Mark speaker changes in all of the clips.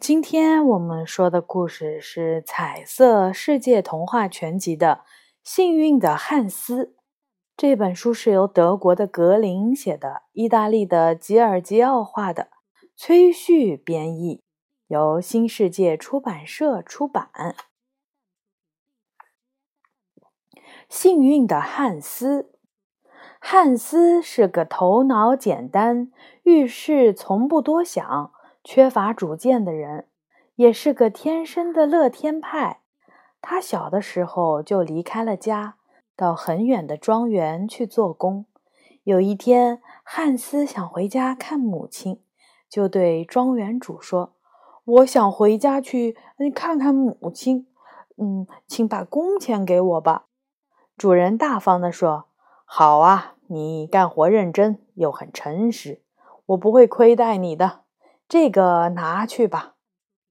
Speaker 1: 今天我们说的故事是《彩色世界童话全集》的《幸运的汉斯》。这本书是由德国的格林写的，意大利的吉尔吉奥画的，崔旭编译，由新世界出版社出版。幸运的汉斯，汉斯是个头脑简单、遇事从不多想。缺乏主见的人，也是个天生的乐天派。他小的时候就离开了家，到很远的庄园去做工。有一天，汉斯想回家看母亲，就对庄园主说：“我想回家去看看母亲，嗯，请把工钱给我吧。”主人大方地说：“好啊，你干活认真又很诚实，我不会亏待你的。”这个拿去吧，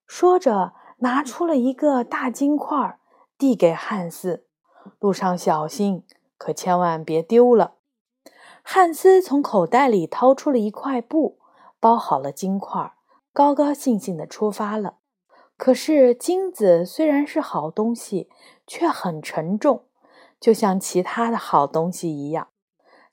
Speaker 1: 说着拿出了一个大金块，递给汉斯。路上小心，可千万别丢了。汉斯从口袋里掏出了一块布，包好了金块，高高兴兴地出发了。可是金子虽然是好东西，却很沉重，就像其他的好东西一样。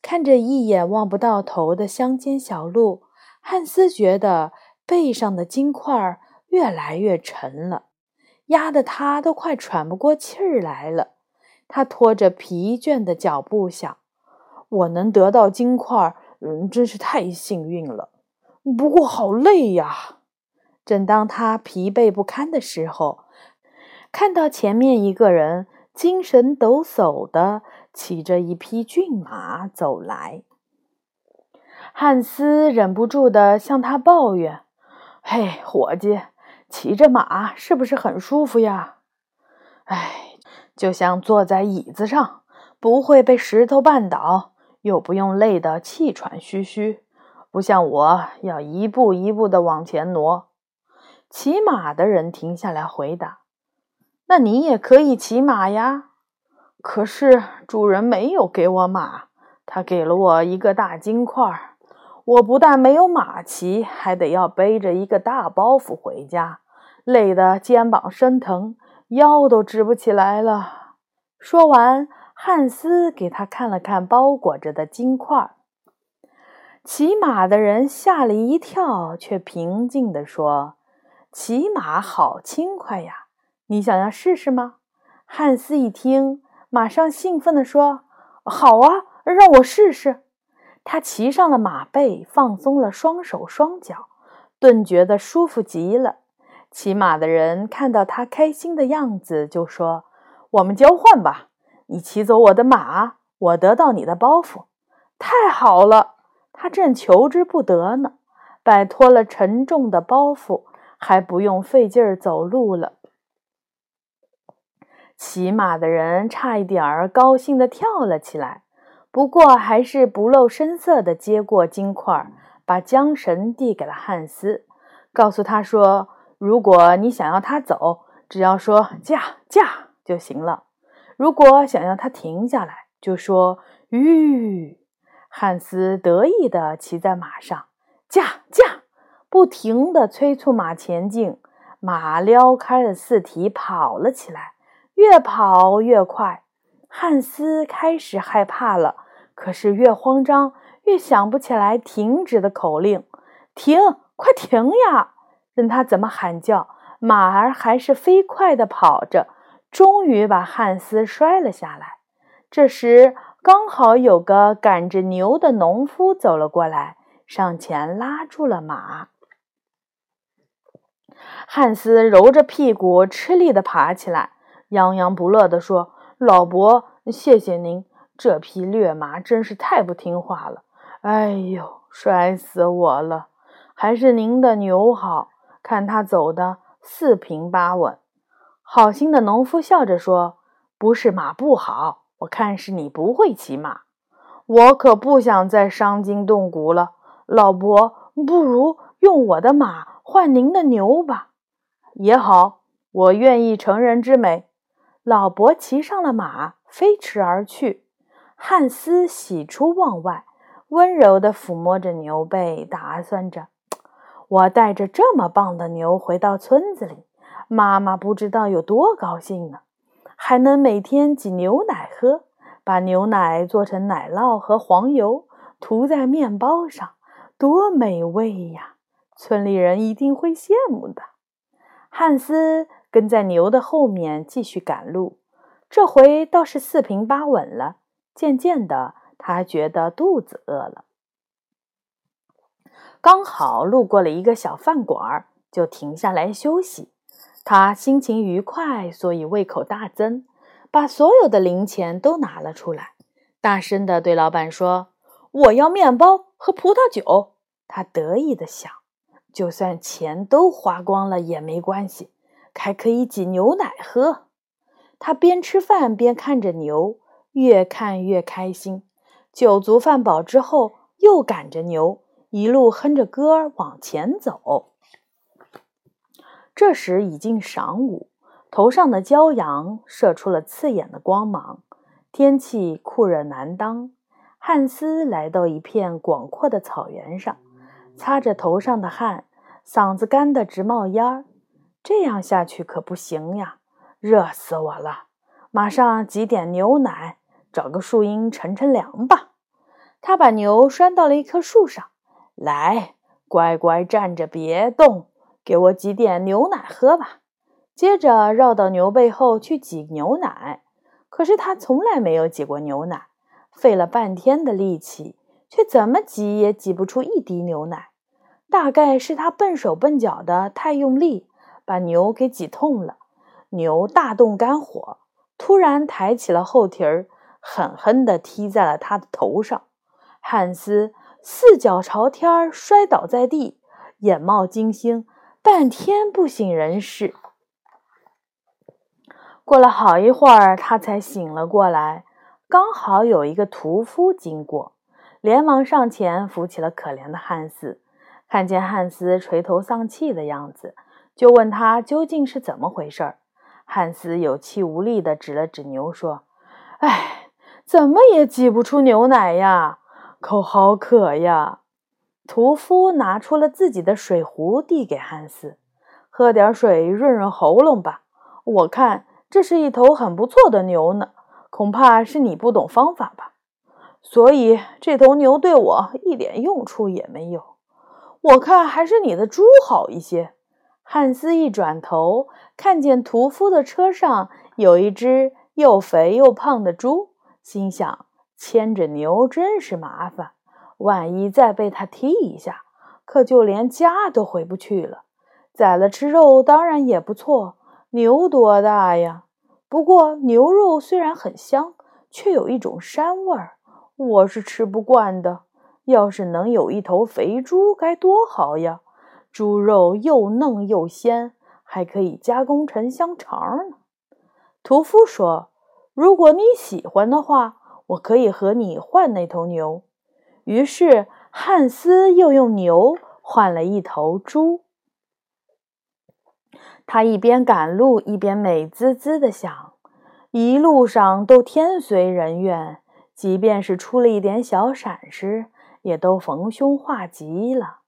Speaker 1: 看着一眼望不到头的乡间小路，汉斯觉得。背上的金块越来越沉了，压得他都快喘不过气儿来了。他拖着疲倦的脚步想：“我能得到金块，嗯，真是太幸运了。不过好累呀！”正当他疲惫不堪的时候，看到前面一个人精神抖擞地骑着一匹骏马走来，汉斯忍不住地向他抱怨。嘿，伙计，骑着马是不是很舒服呀？哎，就像坐在椅子上，不会被石头绊倒，又不用累得气喘吁吁，不像我要一步一步的往前挪。骑马的人停下来回答：“那你也可以骑马呀。”可是主人没有给我马，他给了我一个大金块儿。我不但没有马骑，还得要背着一个大包袱回家，累得肩膀生疼，腰都直不起来了。说完，汉斯给他看了看包裹着的金块。骑马的人吓了一跳，却平静地说：“骑马好轻快呀，你想要试试吗？”汉斯一听，马上兴奋地说：“好啊，让我试试。”他骑上了马背，放松了双手双脚，顿觉得舒服极了。骑马的人看到他开心的样子，就说：“我们交换吧，你骑走我的马，我得到你的包袱。”太好了，他正求之不得呢，摆脱了沉重的包袱，还不用费劲儿走路了。骑马的人差一点儿高兴地跳了起来。不过，还是不露声色地接过金块，把缰绳递给了汉斯，告诉他说：“如果你想要他走，只要说驾驾就行了；如果想要他停下来，就说吁。”汉斯得意地骑在马上，驾驾，不停地催促马前进。马撩开了四蹄，跑了起来，越跑越快。汉斯开始害怕了，可是越慌张越想不起来停止的口令。停，快停呀！任他怎么喊叫，马儿还是飞快地跑着，终于把汉斯摔了下来。这时，刚好有个赶着牛的农夫走了过来，上前拉住了马。汉斯揉着屁股，吃力地爬起来，洋洋不乐地说。老伯，谢谢您，这匹劣马真是太不听话了。哎呦，摔死我了！还是您的牛好，看它走的四平八稳。好心的农夫笑着说：“不是马不好，我看是你不会骑马。我可不想再伤筋动骨了。老伯，不如用我的马换您的牛吧。也好，我愿意成人之美。”老伯骑上了马，飞驰而去。汉斯喜出望外，温柔地抚摸着牛背，打算着：“我带着这么棒的牛回到村子里，妈妈不知道有多高兴呢，还能每天挤牛奶喝，把牛奶做成奶酪和黄油，涂在面包上，多美味呀！村里人一定会羡慕的。汉斯跟在牛的后面继续赶路，这回倒是四平八稳了。渐渐的，他觉得肚子饿了。刚好路过了一个小饭馆，就停下来休息。他心情愉快，所以胃口大增，把所有的零钱都拿了出来，大声的对老板说：“我要面包和葡萄酒。”他得意的想：“就算钱都花光了也没关系，还可以挤牛奶喝。”他边吃饭边看着牛，越看越开心。酒足饭饱之后，又赶着牛。一路哼着歌往前走。这时已近晌午，头上的骄阳射出了刺眼的光芒，天气酷热难当。汉斯来到一片广阔的草原上，擦着头上的汗，嗓子干得直冒烟儿。这样下去可不行呀，热死我了！马上挤点牛奶，找个树荫乘乘凉吧。他把牛拴到了一棵树上。来，乖乖站着别动，给我挤点牛奶喝吧。接着绕到牛背后去挤牛奶，可是他从来没有挤过牛奶，费了半天的力气，却怎么挤也挤不出一滴牛奶。大概是他笨手笨脚的太用力，把牛给挤痛了。牛大动肝火，突然抬起了后蹄儿，狠狠地踢在了他的头上。汉斯。四脚朝天摔倒在地，眼冒金星，半天不省人事。过了好一会儿，他才醒了过来。刚好有一个屠夫经过，连忙上前扶起了可怜的汉斯。看见汉斯垂头丧气的样子，就问他究竟是怎么回事儿。汉斯有气无力地指了指牛，说：“哎，怎么也挤不出牛奶呀！”口好渴呀！屠夫拿出了自己的水壶，递给汉斯：“喝点水润润喉咙吧。我看这是一头很不错的牛呢，恐怕是你不懂方法吧？所以这头牛对我一点用处也没有。我看还是你的猪好一些。”汉斯一转头，看见屠夫的车上有一只又肥又胖的猪，心想。牵着牛真是麻烦，万一再被他踢一下，可就连家都回不去了。宰了吃肉当然也不错，牛多大呀？不过牛肉虽然很香，却有一种膻味儿，我是吃不惯的。要是能有一头肥猪，该多好呀！猪肉又嫩又鲜，还可以加工成香肠呢。屠夫说：“如果你喜欢的话。”我可以和你换那头牛。于是汉斯又用牛换了一头猪。他一边赶路，一边美滋滋地想：一路上都天随人愿，即便是出了一点小闪失，也都逢凶化吉了。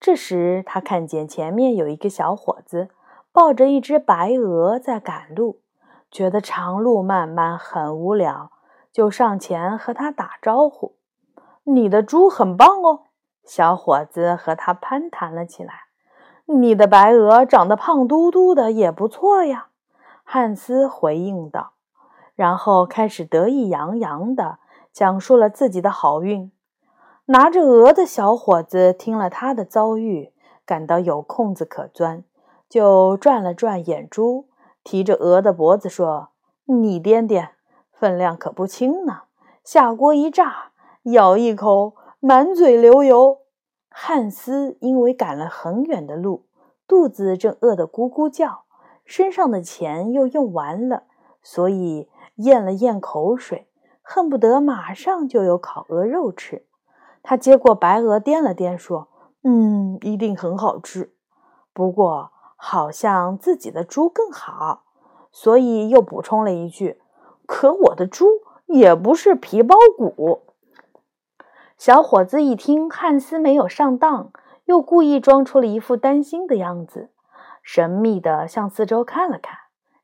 Speaker 1: 这时，他看见前面有一个小伙子抱着一只白鹅在赶路，觉得长路漫漫，很无聊。就上前和他打招呼：“你的猪很棒哦。”小伙子和他攀谈了起来。“你的白鹅长得胖嘟嘟的，也不错呀。”汉斯回应道，然后开始得意洋洋地讲述了自己的好运。拿着鹅的小伙子听了他的遭遇，感到有空子可钻，就转了转眼珠，提着鹅的脖子说：“你掂掂。”分量可不轻呢，下锅一炸，咬一口，满嘴流油。汉斯因为赶了很远的路，肚子正饿得咕咕叫，身上的钱又用完了，所以咽了咽口水，恨不得马上就有烤鹅肉吃。他接过白鹅，掂了掂，说：“嗯，一定很好吃。不过好像自己的猪更好。”所以又补充了一句。可我的猪也不是皮包骨。小伙子一听汉斯没有上当，又故意装出了一副担心的样子，神秘地向四周看了看，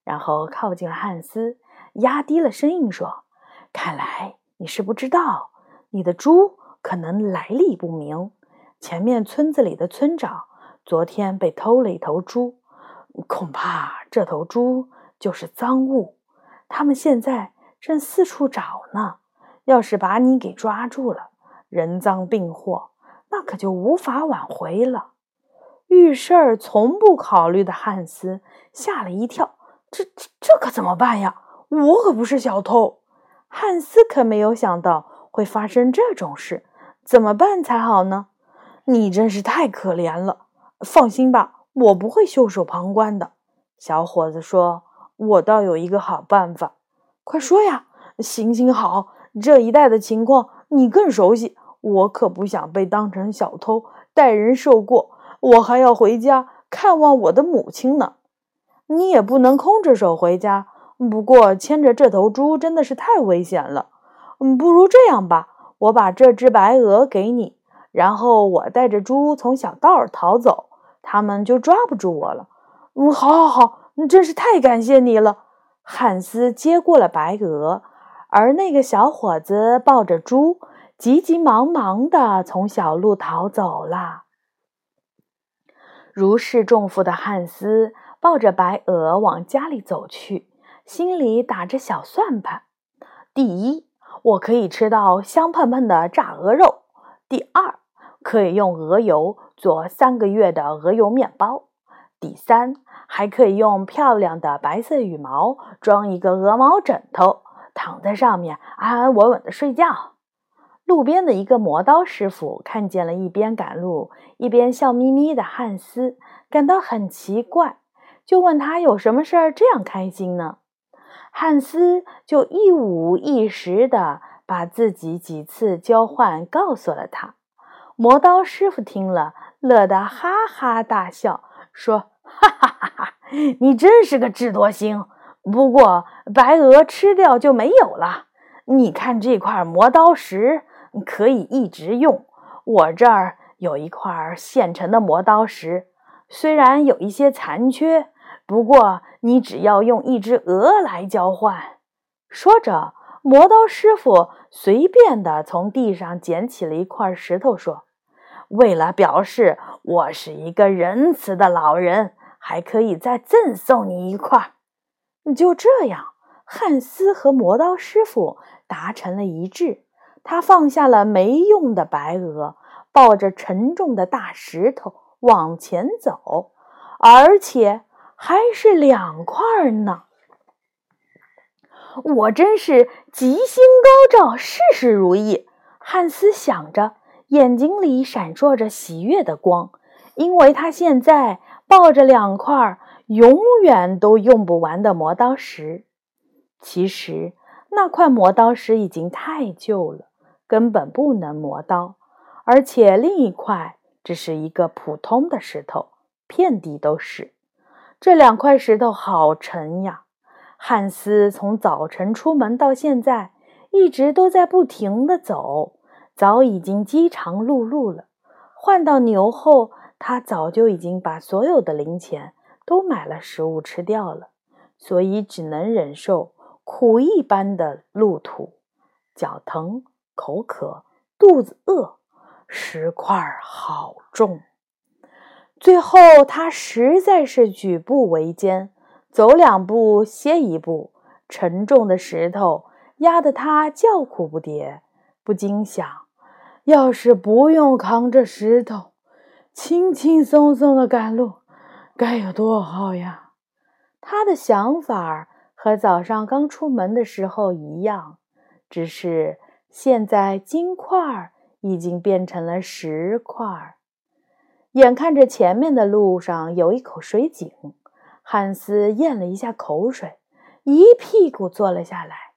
Speaker 1: 然后靠近了汉斯，压低了声音说：“看来你是不知道，你的猪可能来历不明。前面村子里的村长昨天被偷了一头猪，恐怕这头猪就是赃物。他们现在正四处找呢。要是把你给抓住了，人赃并获。”那可就无法挽回了。遇事儿从不考虑的汉斯吓了一跳，这这这可怎么办呀？我可不是小偷。汉斯可没有想到会发生这种事，怎么办才好呢？你真是太可怜了。放心吧，我不会袖手旁观的。小伙子说：“我倒有一个好办法，快说呀！”行行好，这一带的情况你更熟悉。我可不想被当成小偷待人受过，我还要回家看望我的母亲呢。你也不能空着手回家。不过牵着这头猪真的是太危险了。嗯，不如这样吧，我把这只白鹅给你，然后我带着猪从小道儿逃走，他们就抓不住我了。嗯，好，好，好，真是太感谢你了。汉斯接过了白鹅，而那个小伙子抱着猪。急急忙忙地从小路逃走了。如释重负的汉斯抱着白鹅往家里走去，心里打着小算盘：第一，我可以吃到香喷喷的炸鹅肉；第二，可以用鹅油做三个月的鹅油面包；第三，还可以用漂亮的白色羽毛装一个鹅毛枕头，躺在上面安安稳稳的睡觉。路边的一个磨刀师傅看见了一边赶路一边笑眯眯的汉斯，感到很奇怪，就问他有什么事儿这样开心呢？汉斯就一五一十的把自己几次交换告诉了他。磨刀师傅听了，乐得哈哈大笑，说：“哈哈哈哈，你真是个智多星。不过白鹅吃掉就没有了。你看这块磨刀石。”可以一直用。我这儿有一块现成的磨刀石，虽然有一些残缺，不过你只要用一只鹅来交换。说着，磨刀师傅随便的从地上捡起了一块石头，说：“为了表示我是一个仁慈的老人，还可以再赠送你一块。”就这样，汉斯和磨刀师傅达成了一致。他放下了没用的白鹅，抱着沉重的大石头往前走，而且还是两块呢。我真是吉星高照，事事如意。汉斯想着，眼睛里闪烁着喜悦的光，因为他现在抱着两块永远都用不完的磨刀石。其实，那块磨刀石已经太旧了。根本不能磨刀，而且另一块只是一个普通的石头，遍地都是。这两块石头好沉呀！汉斯从早晨出门到现在，一直都在不停地走，早已经饥肠辘辘了。换到牛后，他早就已经把所有的零钱都买了食物吃掉了，所以只能忍受苦一般的路途，脚疼。口渴，肚子饿，石块好重。最后，他实在是举步维艰，走两步歇一步，沉重的石头压得他叫苦不迭，不禁想：要是不用扛着石头，轻轻松松的赶路，该有多好呀！他的想法和早上刚出门的时候一样，只是。现在金块已经变成了石块。眼看着前面的路上有一口水井，汉斯咽了一下口水，一屁股坐了下来。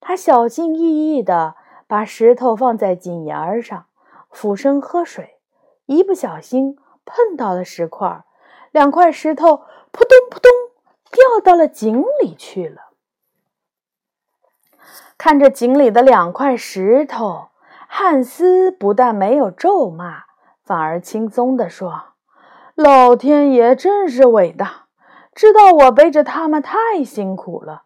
Speaker 1: 他小心翼翼地把石头放在井沿上，俯身喝水，一不小心碰到了石块，两块石头扑通扑通掉到了井里去了。看着井里的两块石头，汉斯不但没有咒骂，反而轻松地说：“老天爷真是伟大，知道我背着他们太辛苦了，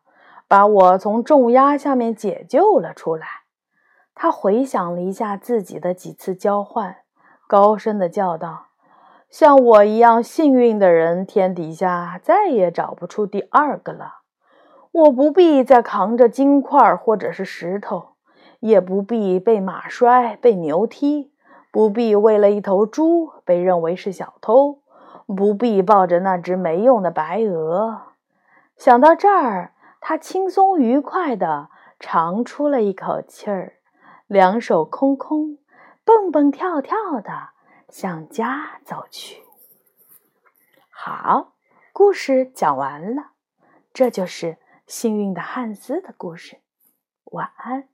Speaker 1: 把我从重压下面解救了出来。”他回想了一下自己的几次交换，高声的叫道：“像我一样幸运的人，天底下再也找不出第二个了。我不必再扛着金块或者是石头，也不必被马摔、被牛踢，不必为了一头猪被认为是小偷，不必抱着那只没用的白鹅。”想到这儿，他轻松愉快地长出了一口气儿。两手空空，蹦蹦跳跳的向家走去。好，故事讲完了，这就是幸运的汉斯的故事。晚安。